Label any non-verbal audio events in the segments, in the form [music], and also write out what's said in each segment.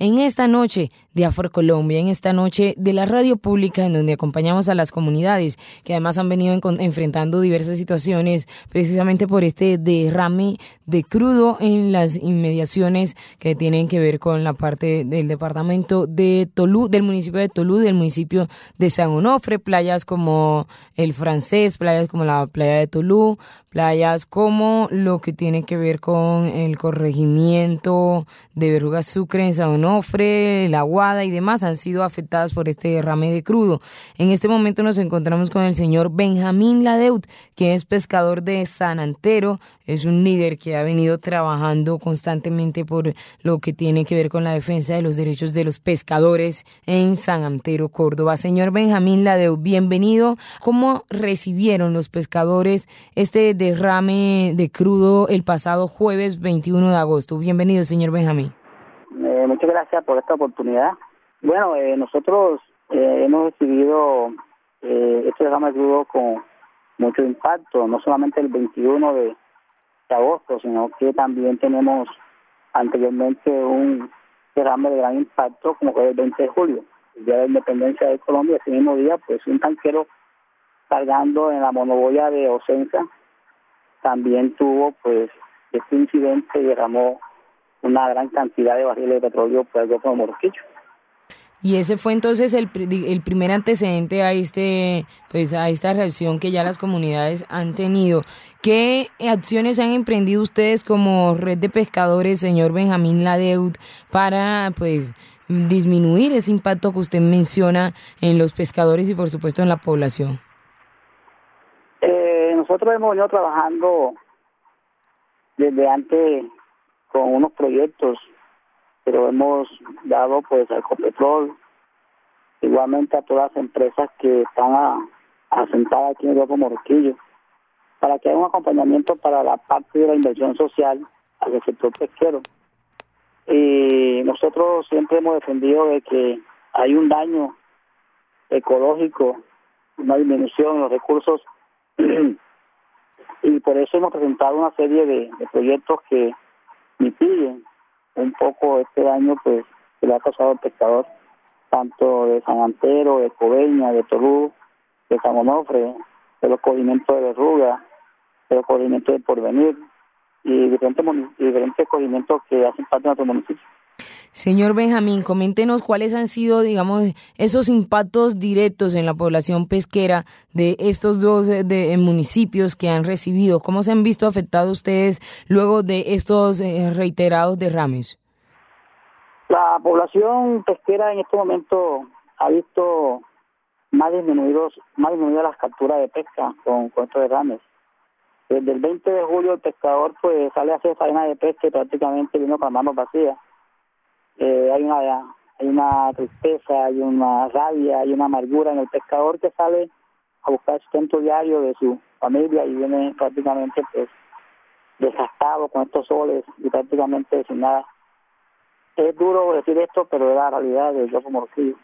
en esta noche de Afrocolombia, en esta noche de la radio pública en donde acompañamos a las comunidades que además han venido enfrentando diversas situaciones precisamente por este derrame de crudo en las inmediaciones que tienen que ver con la parte del departamento de Tolú, del municipio de Tolú, del municipio de San Onofre, playas como el francés, playas como la playa de Tolú, playas como lo que tiene que ver con el corregimiento de Verruga Sucre en San Onofre, La Guada y demás han sido afectadas por este derrame de crudo. En este momento nos encontramos con el señor Benjamín Ladeut, que es pescador de San Antero, es un líder que ha venido trabajando constantemente por lo que tiene que ver con la defensa de los derechos de los pescadores en San Antero, Córdoba. Señor Benjamín Ladeut, bienvenido. ¿Cómo recibieron los pescadores este derrame de crudo el pasado jueves 21 de agosto. Bienvenido, señor Benjamín. Eh, muchas gracias por esta oportunidad. Bueno, eh, nosotros eh, hemos recibido este derrame de con mucho impacto, no solamente el 21 de, agosto, sino que también tenemos anteriormente un derrame de gran impacto como fue el 20 de julio, el día de la independencia de Colombia, ese mismo día, pues un tanquero cargando en la monoboya de Ocensa también tuvo pues este incidente y derramó una gran cantidad de barriles de petróleo por el Golfo de. Y ese fue entonces el, el primer antecedente a este pues a esta reacción que ya las comunidades han tenido. ¿Qué acciones han emprendido ustedes como red de pescadores, señor Benjamín Ladeud, para pues disminuir ese impacto que usted menciona en los pescadores y por supuesto en la población? nosotros hemos venido trabajando desde antes con unos proyectos, pero hemos dado pues al Copetrol, igualmente a todas las empresas que están asentadas aquí en el Grupo Morquillo, para que haya un acompañamiento para la parte de la inversión social al sector pesquero. Y nosotros siempre hemos defendido de que hay un daño ecológico, una disminución en los recursos [clears throat] y por eso hemos presentado una serie de, proyectos que mitiguen un poco este daño pues que le ha causado al pescador tanto de San Antero, de Coveña, de Tolú, de San Onofre, de los corrimientos de Verruga, de los corrimientos de Porvenir y diferentes, diferentes corrimientos que hacen parte de nuestro municipio. Señor Benjamín, coméntenos cuáles han sido, digamos, esos impactos directos en la población pesquera de estos dos eh, de, municipios que han recibido. ¿Cómo se han visto afectados ustedes luego de estos eh, reiterados derrames? La población pesquera en este momento ha visto más disminuidos, más disminuidas las capturas de pesca con, con estos derrames. Desde el 20 de julio el pescador pues sale a hacer faena de pesca y prácticamente vino con manos vacías eh, hay una hay una tristeza, hay una rabia, hay una amargura en el pescador que sale a buscar sustento diario de su familia y viene prácticamente pues desgastado con estos soles y prácticamente sin nada. Es duro decir esto, pero es la realidad del Golfo Morcillo.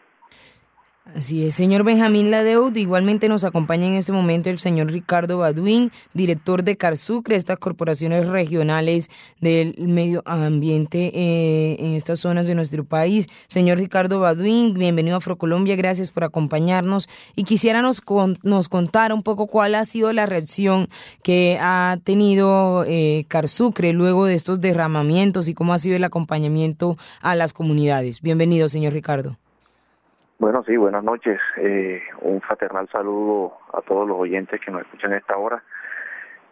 Así es, señor Benjamín Ladeud. Igualmente nos acompaña en este momento el señor Ricardo Baduín, director de Carsucre, estas corporaciones regionales del medio ambiente eh, en estas zonas de nuestro país. Señor Ricardo Baduín, bienvenido a Afrocolombia, gracias por acompañarnos. Y quisiera nos, nos contar un poco cuál ha sido la reacción que ha tenido eh, Carsucre luego de estos derramamientos y cómo ha sido el acompañamiento a las comunidades. Bienvenido, señor Ricardo. Bueno, sí, buenas noches. Eh, un fraternal saludo a todos los oyentes que nos escuchan a esta hora.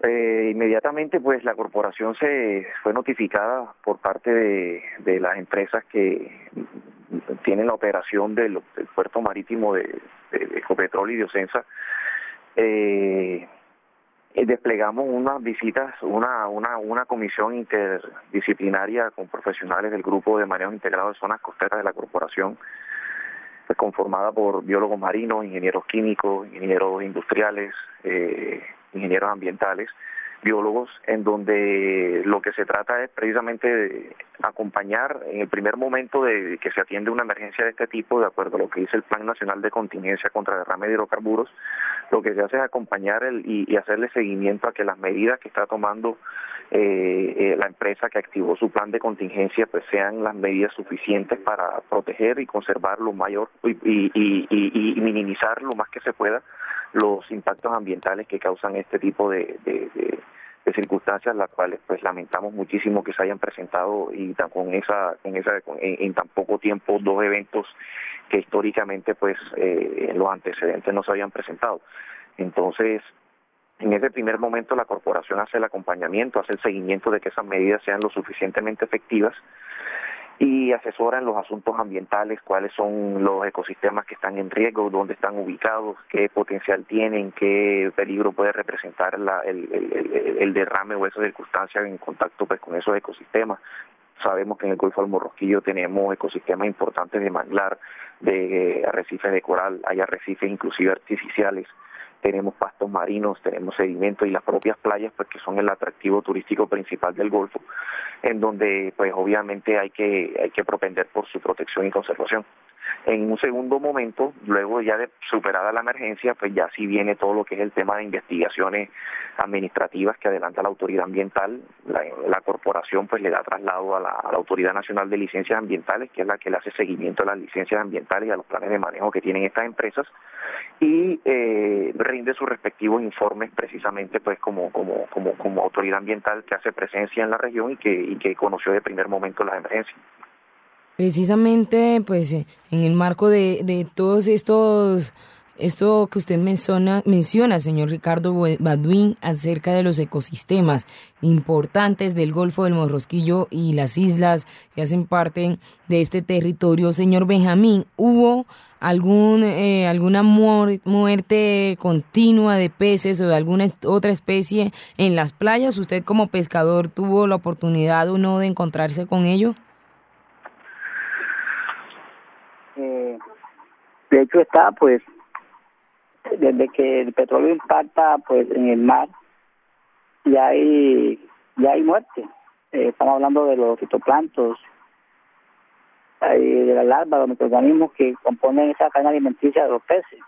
Eh, inmediatamente, pues la corporación se fue notificada por parte de, las empresas que tienen la operación del, puerto marítimo de, de, Ecopetrol y de Ocensa. Eh, desplegamos unas visitas, una, una, una comisión interdisciplinaria con profesionales del grupo de manejo integrado de zonas costeras de la corporación conformada por biólogos marinos, ingenieros químicos, ingenieros industriales, eh, ingenieros ambientales, biólogos, en donde lo que se trata es precisamente de acompañar en el primer momento de que se atiende una emergencia de este tipo, de acuerdo a lo que dice el Plan Nacional de Contingencia contra Derrame de Hidrocarburos, lo que se hace es acompañar el, y, hacerle seguimiento a que las medidas que está tomando eh, la empresa que activó su plan de contingencia pues sean las medidas suficientes para proteger y conservar lo mayor y, y, minimizar lo más que se pueda los impactos ambientales que causan este tipo de, circunstancias las cuales pues lamentamos muchísimo que se hayan presentado y esa con esa en, tan poco tiempo dos eventos que históricamente pues eh, en los antecedentes no se habían presentado. Entonces en ese primer momento la corporación hace el acompañamiento hace el seguimiento de que esas medidas sean lo suficientemente efectivas y asesora en los asuntos ambientales, cuáles son los ecosistemas que están en riesgo, dónde están ubicados, qué potencial tienen, qué peligro puede representar el, derrame o esas circunstancias en contacto pues, con esos ecosistemas. Sabemos que en el Golfo del Morrosquillo tenemos ecosistemas importantes de manglar, de arrecifes de coral, hay arrecifes inclusive artificiales tenemos pastos marinos, tenemos sedimentos y las propias playas, pues que son el atractivo turístico principal del Golfo, en donde pues obviamente hay que hay que propender por su protección y conservación. En un segundo momento, luego ya de superada la emergencia, pues ya sí viene todo lo que es el tema de investigaciones administrativas que adelanta la autoridad ambiental. La, corporación pues le da traslado a la, Autoridad Nacional de Licencias Ambientales, que es la que le hace seguimiento a las licencias ambientales y a los planes de manejo que tienen estas empresas, y eh, rinde sus respectivos informes precisamente pues como, como, como, como autoridad ambiental que hace presencia en la región y que, y que conoció de primer momento las emergencias. Precisamente, pues, en el marco de, de todos estos, esto que usted menciona, menciona, señor Ricardo Baduín, acerca de los ecosistemas importantes del Golfo del Morrosquillo y las islas que hacen parte de este territorio. Señor Benjamín, ¿hubo algún, eh, alguna muerte continua de peces o de alguna otra especie en las playas? ¿Usted como pescador tuvo la oportunidad o no de encontrarse con ello? De hecho está pues desde que el petróleo impacta pues en el mar ya hay ya hay muerte. Eh, estamos hablando de los fitoplantos, de las larvas, los microorganismos que componen esa cadena alimenticia de los peces.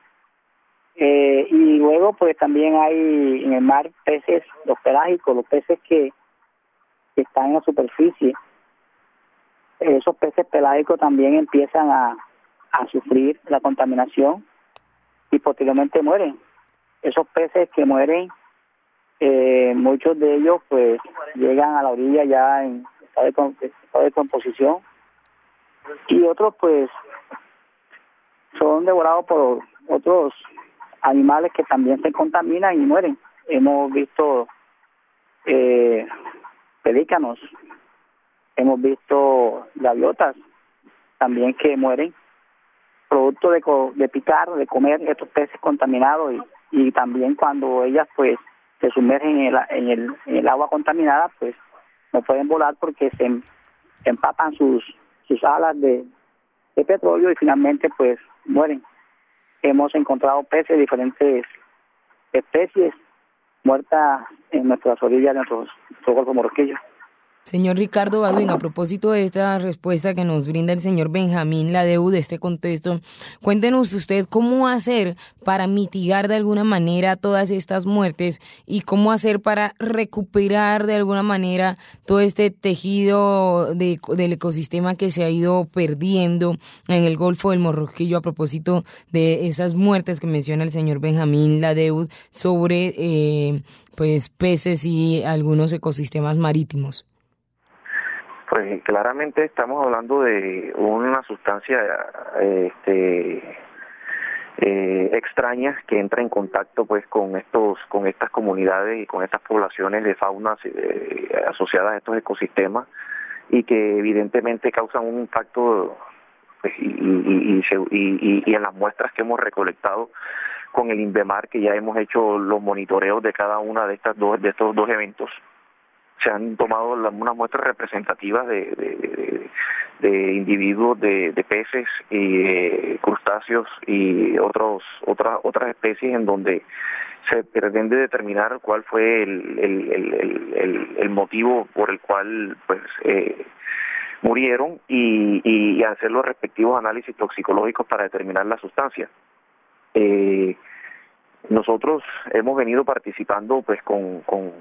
Eh, y luego pues también hay en el mar peces, los pelágicos, los peces que, que están en la superficie. Esos peces pelágicos también empiezan a, a sufrir la contaminación y posteriormente mueren. Esos peces que mueren, eh, muchos de ellos pues llegan a la orilla ya en estado de, composición y otros pues son devorados por otros animales que también se contaminan y mueren. Hemos visto eh, pelícanos, hemos visto gaviotas también que mueren producto de, de picar, de comer estos peces contaminados y, también cuando ellas pues se sumergen en el, en el, en el agua contaminada pues no pueden volar porque se, empapan sus, sus alas de, petróleo y finalmente pues mueren. Hemos encontrado peces de diferentes especies muertas en nuestras orillas de nuestros, nuestro Golfo Morroquillo. Señor Ricardo Baduin, a propósito de esta respuesta que nos brinda el señor Benjamín Ladeu de este contexto, cuéntenos usted cómo hacer para mitigar de alguna manera todas estas muertes y cómo hacer para recuperar de alguna manera todo este tejido de, del ecosistema que se ha ido perdiendo en el Golfo del Morroquillo a propósito de esas muertes que menciona el señor Benjamín Ladeu sobre eh, pues peces y algunos ecosistemas marítimos. Pues claramente estamos hablando de una sustancia este, eh, extraña que entra en contacto pues con estos con estas comunidades y con estas poblaciones de fauna eh, asociadas a estos ecosistemas y que evidentemente causan un impacto pues, y, en las muestras que hemos recolectado con el INVEMAR que ya hemos hecho los monitoreos de cada una de estas dos de estos dos eventos se han tomado unas muestras representativas de, de, individuos de, peces y crustáceos y otros otras otras especies en donde se pretende determinar cuál fue el, el, el, motivo por el cual pues eh, murieron y, y, hacer los respectivos análisis toxicológicos para determinar la sustancia. Eh, nosotros hemos venido participando pues con, con,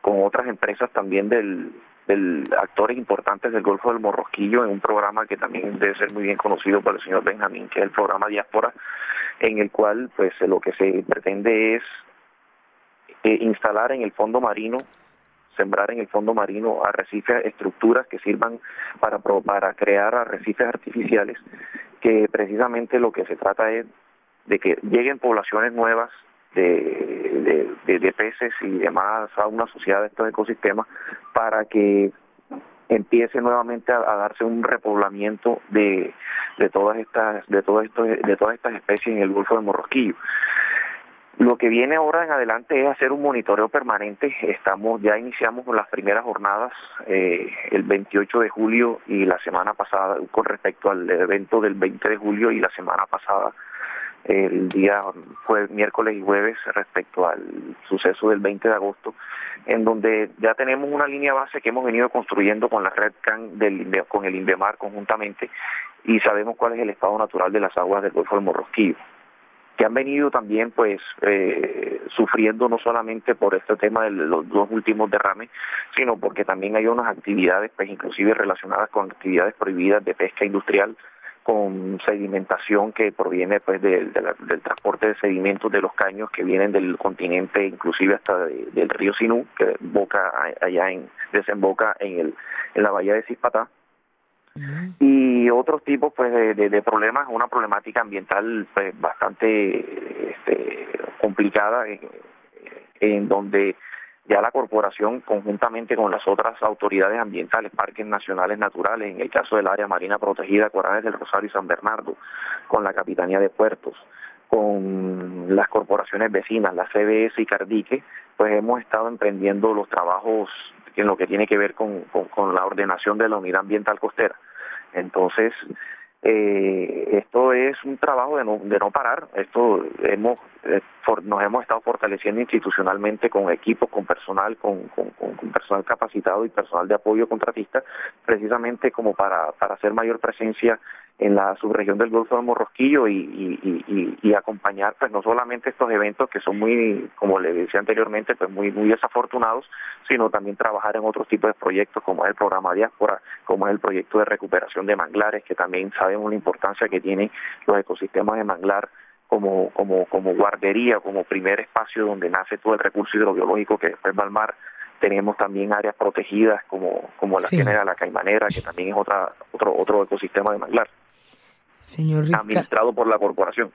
con otras empresas también del, actores importantes del Golfo del Morrosquillo en un programa que también debe ser muy bien conocido por el señor Benjamín, que es el programa Diáspora, en el cual pues lo que se pretende es eh, instalar en el fondo marino sembrar en el fondo marino arrecifes, estructuras que sirvan para, para crear arrecifes artificiales, que precisamente lo que se trata es de que lleguen poblaciones nuevas de, de, peces y demás a una sociedad de estos ecosistemas para que empiece nuevamente a, darse un repoblamiento de, de todas estas de todo esto de todas estas especies en el Golfo de Morrosquillo. Lo que viene ahora en adelante es hacer un monitoreo permanente. Estamos ya iniciamos las primeras jornadas eh, el 28 de julio y la semana pasada con respecto al evento del 20 de julio y la semana pasada el día fue miércoles y jueves respecto al suceso del 20 de agosto, en donde ya tenemos una línea base que hemos venido construyendo con la red CAN del, con el INVEMAR conjuntamente y sabemos cuál es el estado natural de las aguas del Golfo del Morrosquillo que han venido también pues eh, sufriendo no solamente por este tema de los dos últimos derrames, sino porque también hay unas actividades pues inclusive relacionadas con actividades prohibidas de pesca industrial con sedimentación que proviene pues del transporte de sedimentos de los caños que vienen del continente inclusive hasta del río Sinú que boca allá en desemboca en el en la bahía de Cispatá y otros tipos pues de, problemas, una problemática ambiental pues, bastante este, complicada en, donde ya la corporación conjuntamente con las otras autoridades ambientales, parques nacionales naturales, en el caso del área marina protegida Corales del Rosario y San Bernardo, con la Capitanía de Puertos, con las corporaciones vecinas, la CBS y Cardique, pues hemos estado emprendiendo los trabajos en lo que tiene que ver con, con, la ordenación de la unidad ambiental costera. Entonces, eh, esto es un trabajo de no, de no parar. Esto hemos eh, nos hemos estado fortaleciendo institucionalmente con equipos, con personal, con, con, con, personal capacitado y personal de apoyo contratista, precisamente como para, para hacer mayor presencia en la subregión del Golfo de Morrosquillo y, y, y, acompañar pues no solamente estos eventos que son muy, como le decía anteriormente, pues muy, muy desafortunados, sino también trabajar en otros tipos de proyectos como es el programa Diáspora, como es el proyecto de recuperación de manglares, que también sabemos la importancia que tienen los ecosistemas de manglar como, como, como guardería, como primer espacio donde nace todo el recurso hidrobiológico que después va al mar tenemos también áreas protegidas como, como la sí. la Caimanera, que también es otra, otro, otro ecosistema de manglar. Señor administrado por la corporación.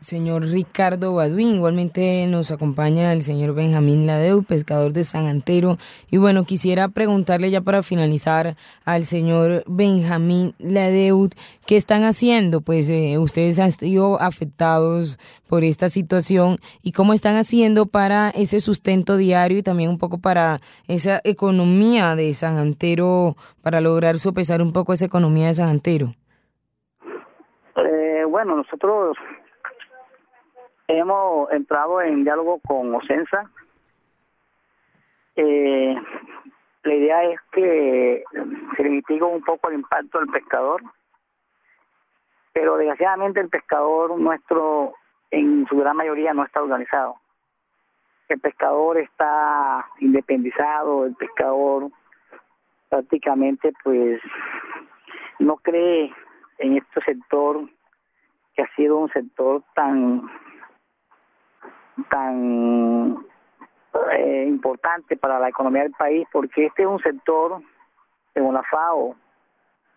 Señor Ricardo Baduín, igualmente nos acompaña el señor Benjamín Ladeu, pescador de San Antero. Y bueno, quisiera preguntarle ya para finalizar al señor Benjamín Ladeu, ¿qué están haciendo? Pues eh, ustedes han sido afectados por esta situación y cómo están haciendo para ese sustento diario y también un poco para esa economía de San Antero, para lograr sopesar un poco esa economía de San Antero. Bueno, nosotros hemos entrado en diálogo con Ocensa. Eh, la idea es que se mitigue un poco el impacto del pescador, pero desgraciadamente el pescador nuestro en su gran mayoría no está organizado. El pescador está independizado, el pescador prácticamente pues no cree en este sector que ha sido un sector tan tan eh, importante para la economía del país porque este es un sector según la FAO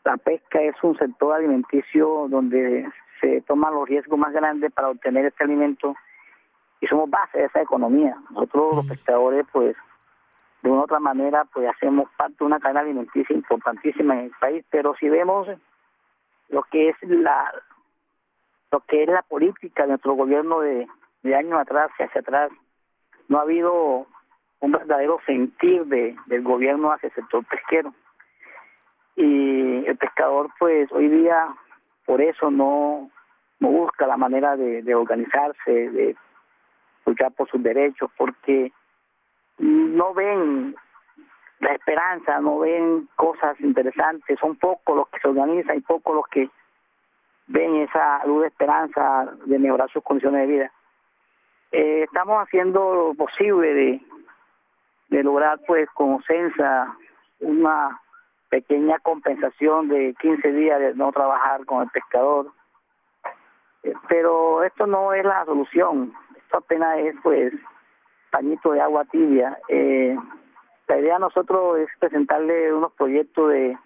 la pesca es un sector alimenticio donde se toman los riesgos más grandes para obtener este alimento y somos base de esa economía. Nosotros los pescadores pues de una u otra manera pues hacemos parte de una cadena alimenticia importantísima en el país pero si vemos lo que es la lo que es la política de nuestro gobierno de, de años atrás y hacia atrás. No ha habido un verdadero sentir de, del gobierno hacia el sector pesquero. Y el pescador pues hoy día por eso no no busca la manera de, de organizarse de luchar por sus derechos porque no ven la esperanza, no ven cosas interesantes, son pocos los que se organizan y pocos los que ven esa luz de esperanza de mejorar sus condiciones de vida. Eh, estamos haciendo lo posible de, lograr pues con Censa una pequeña compensación de 15 días de no trabajar con el pescador. Eh, pero esto no es la solución, esto apenas es pues pañito de agua tibia. Eh, la idea de nosotros es presentarle unos proyectos de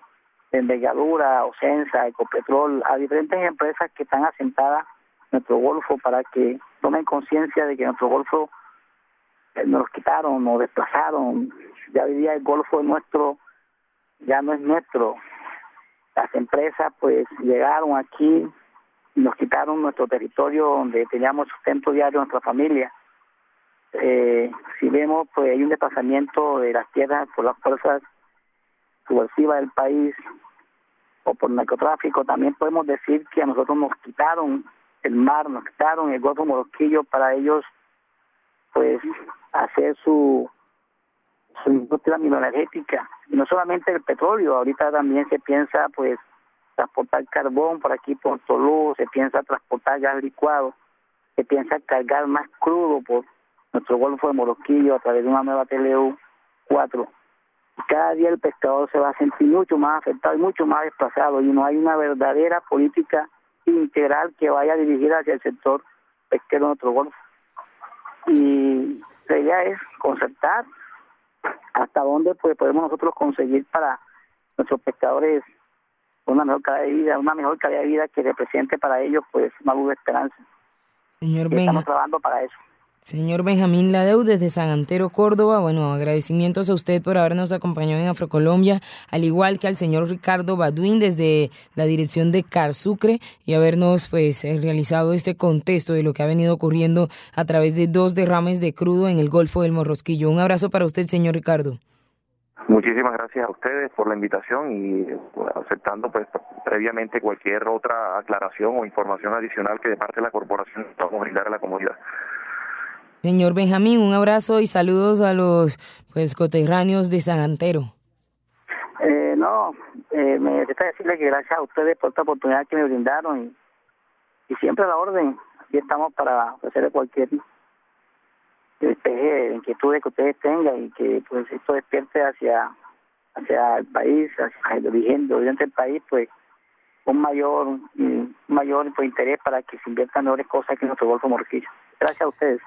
envergadura, Ocensa, Ecopetrol, a diferentes empresas que están asentadas en nuestro Golfo para que tomen conciencia de que nuestro Golfo eh, nos quitaron, nos desplazaron. Ya hoy día el Golfo es nuestro, ya no es nuestro. Las empresas pues llegaron aquí y nos quitaron nuestro territorio donde teníamos sustento diario nuestra familia eh, si vemos, pues hay un desplazamiento de las tierras por las fuerzas subversivas del país o por narcotráfico, también podemos decir que a nosotros nos quitaron el mar, nos quitaron el Golfo Morosquillo para ellos, pues, hacer su, su industria mineroenergética. Y no solamente el petróleo, ahorita también se piensa, pues, transportar carbón por aquí por Tolú, se piensa transportar gas licuado, se piensa cargar más crudo por nuestro Golfo de Morosquillo a través de una nueva TLU 4. Cada día el pescador se va a sentir mucho más afectado y mucho más desplazado y no hay una verdadera política integral que vaya dirigida hacia el sector pesquero de nuestro Golfo. Y la idea es concertar hasta dónde pues, podemos nosotros conseguir para nuestros pescadores una mejor calidad de vida, una mejor calidad de vida que represente para ellos pues una luz de esperanza. Señor Estamos trabajando para eso. Señor Benjamín Ladeu desde San Antero, Córdoba, bueno, agradecimientos a usted por habernos acompañado en Afrocolombia, al igual que al señor Ricardo Baduín desde la dirección de Carsucre y habernos pues eh, realizado este contexto de lo que ha venido ocurriendo a través de dos derrames de crudo en el Golfo del Morrosquillo. Un abrazo para usted, señor Ricardo. Muchísimas gracias a ustedes por la invitación y aceptando pues previamente cualquier otra aclaración o información adicional que de parte de la corporación podamos brindar a la comunidad. Señor Benjamín, un abrazo y saludos a los pues coterráneos de San Antero. Eh, no, eh, me gusta decirle que gracias a ustedes por esta oportunidad que me brindaron y, siempre a la orden. Aquí estamos para ofrecerle cualquier despeje de inquietudes que ustedes tengan y que pues esto despierte hacia hacia el país, hacia el origen, de oriente del país, pues un mayor un mayor pues, interés para que se inviertan mejores cosas que en nuestro Golfo Morquillo. Gracias a ustedes.